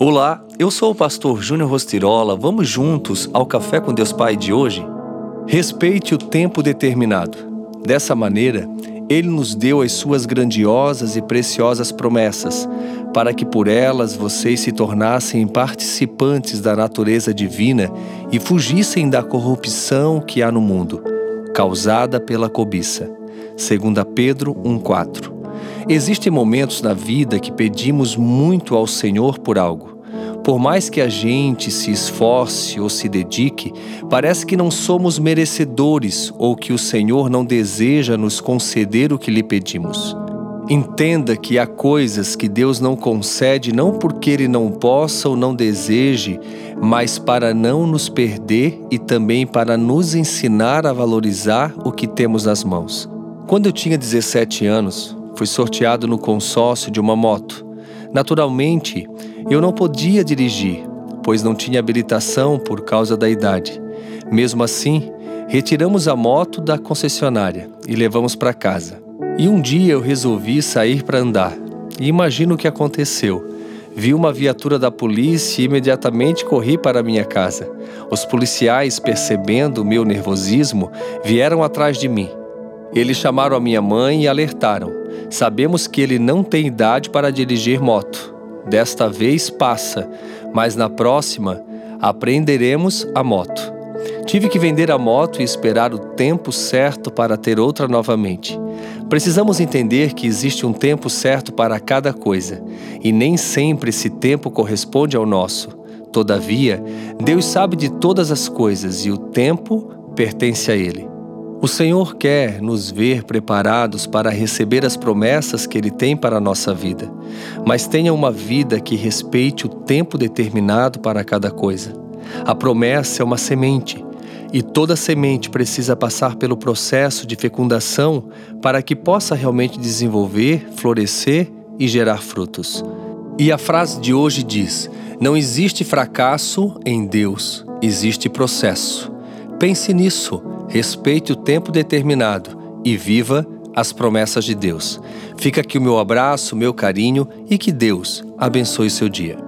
Olá, eu sou o pastor Júnior Rostirola. Vamos juntos ao Café com Deus Pai de hoje? Respeite o tempo determinado. Dessa maneira, Ele nos deu as suas grandiosas e preciosas promessas, para que por elas vocês se tornassem participantes da natureza divina e fugissem da corrupção que há no mundo, causada pela cobiça. 2 Pedro 1,4 Existem momentos na vida que pedimos muito ao Senhor por algo. Por mais que a gente se esforce ou se dedique, parece que não somos merecedores ou que o Senhor não deseja nos conceder o que lhe pedimos. Entenda que há coisas que Deus não concede não porque Ele não possa ou não deseje, mas para não nos perder e também para nos ensinar a valorizar o que temos nas mãos. Quando eu tinha 17 anos, Fui sorteado no consórcio de uma moto. Naturalmente, eu não podia dirigir, pois não tinha habilitação por causa da idade. Mesmo assim, retiramos a moto da concessionária e levamos para casa. E um dia eu resolvi sair para andar. E imagino o que aconteceu. Vi uma viatura da polícia e imediatamente corri para minha casa. Os policiais, percebendo o meu nervosismo, vieram atrás de mim. Eles chamaram a minha mãe e alertaram. Sabemos que ele não tem idade para dirigir moto. Desta vez passa, mas na próxima aprenderemos a moto. Tive que vender a moto e esperar o tempo certo para ter outra novamente. Precisamos entender que existe um tempo certo para cada coisa, e nem sempre esse tempo corresponde ao nosso. Todavia, Deus sabe de todas as coisas e o tempo pertence a Ele. O Senhor quer nos ver preparados para receber as promessas que Ele tem para a nossa vida, mas tenha uma vida que respeite o tempo determinado para cada coisa. A promessa é uma semente, e toda semente precisa passar pelo processo de fecundação para que possa realmente desenvolver, florescer e gerar frutos. E a frase de hoje diz: Não existe fracasso em Deus, existe processo. Pense nisso respeite o tempo determinado e viva as promessas de Deus. Fica aqui o meu abraço, meu carinho e que Deus abençoe seu dia.